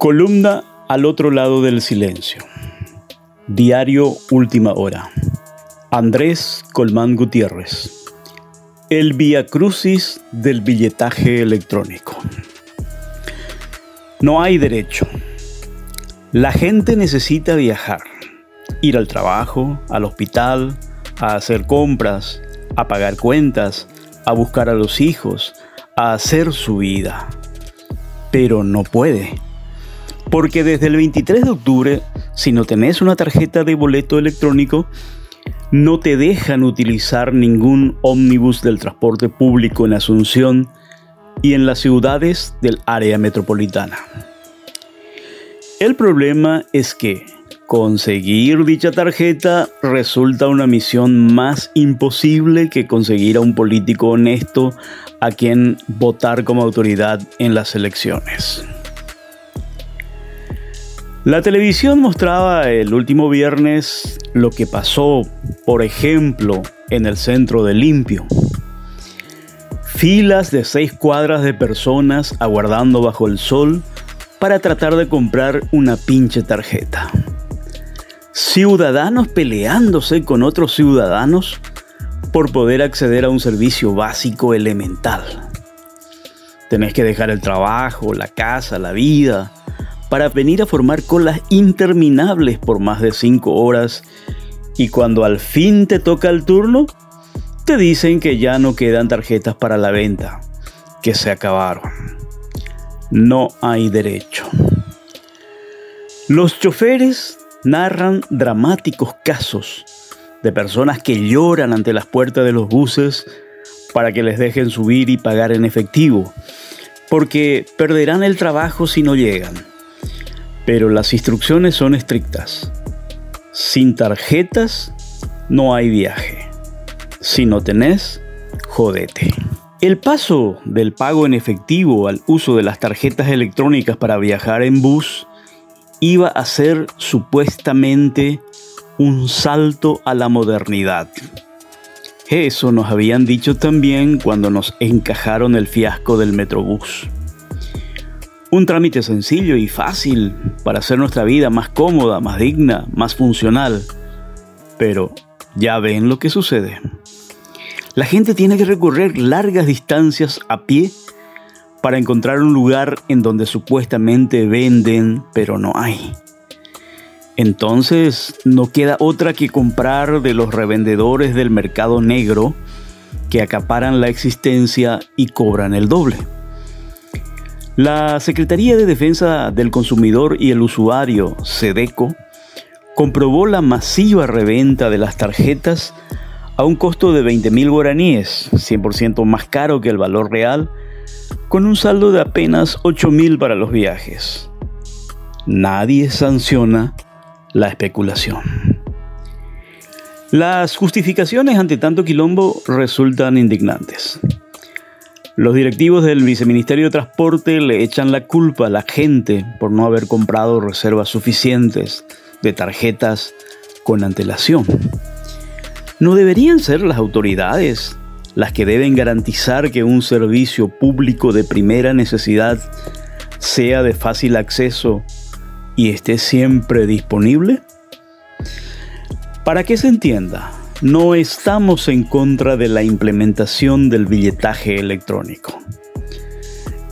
Columna al otro lado del silencio. Diario Última Hora. Andrés Colmán Gutiérrez. El Via Crucis del billetaje electrónico. No hay derecho. La gente necesita viajar, ir al trabajo, al hospital, a hacer compras, a pagar cuentas, a buscar a los hijos, a hacer su vida. Pero no puede. Porque desde el 23 de octubre, si no tenés una tarjeta de boleto electrónico, no te dejan utilizar ningún ómnibus del transporte público en Asunción y en las ciudades del área metropolitana. El problema es que conseguir dicha tarjeta resulta una misión más imposible que conseguir a un político honesto a quien votar como autoridad en las elecciones. La televisión mostraba el último viernes lo que pasó, por ejemplo, en el centro de Limpio. Filas de seis cuadras de personas aguardando bajo el sol para tratar de comprar una pinche tarjeta. Ciudadanos peleándose con otros ciudadanos por poder acceder a un servicio básico elemental. Tenés que dejar el trabajo, la casa, la vida, para venir a formar colas interminables por más de 5 horas y cuando al fin te toca el turno, te dicen que ya no quedan tarjetas para la venta, que se acabaron. No hay derecho. Los choferes narran dramáticos casos de personas que lloran ante las puertas de los buses para que les dejen subir y pagar en efectivo, porque perderán el trabajo si no llegan. Pero las instrucciones son estrictas. Sin tarjetas no hay viaje. Si no tenés, jodete. El paso del pago en efectivo al uso de las tarjetas electrónicas para viajar en bus iba a ser supuestamente un salto a la modernidad. Eso nos habían dicho también cuando nos encajaron el fiasco del Metrobús. Un trámite sencillo y fácil para hacer nuestra vida más cómoda, más digna, más funcional. Pero ya ven lo que sucede. La gente tiene que recorrer largas distancias a pie para encontrar un lugar en donde supuestamente venden, pero no hay. Entonces no queda otra que comprar de los revendedores del mercado negro que acaparan la existencia y cobran el doble. La Secretaría de Defensa del Consumidor y el Usuario, SEDECO, comprobó la masiva reventa de las tarjetas a un costo de 20.000 guaraníes, 100% más caro que el valor real, con un saldo de apenas 8.000 para los viajes. Nadie sanciona la especulación. Las justificaciones ante tanto quilombo resultan indignantes. Los directivos del Viceministerio de Transporte le echan la culpa a la gente por no haber comprado reservas suficientes de tarjetas con antelación. ¿No deberían ser las autoridades las que deben garantizar que un servicio público de primera necesidad sea de fácil acceso y esté siempre disponible? Para que se entienda, no estamos en contra de la implementación del billetaje electrónico.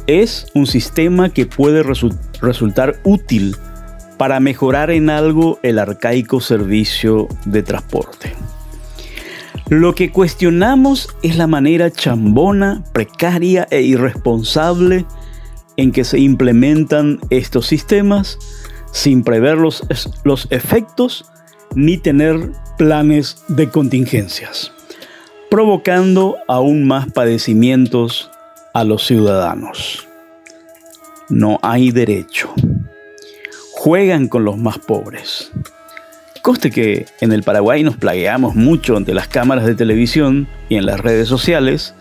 Es un sistema que puede resultar útil para mejorar en algo el arcaico servicio de transporte. Lo que cuestionamos es la manera chambona, precaria e irresponsable en que se implementan estos sistemas sin prever los, los efectos ni tener planes de contingencias, provocando aún más padecimientos a los ciudadanos. No hay derecho. Juegan con los más pobres. Coste que en el Paraguay nos plagueamos mucho ante las cámaras de televisión y en las redes sociales,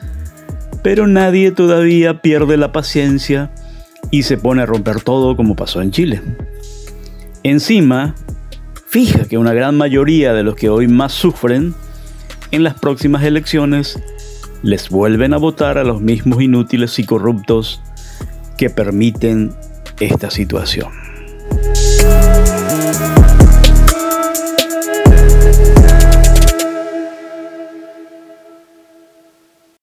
pero nadie todavía pierde la paciencia y se pone a romper todo como pasó en Chile. Encima, fija que una gran mayoría de los que hoy más sufren, en las próximas elecciones les vuelven a votar a los mismos inútiles y corruptos que permiten esta situación.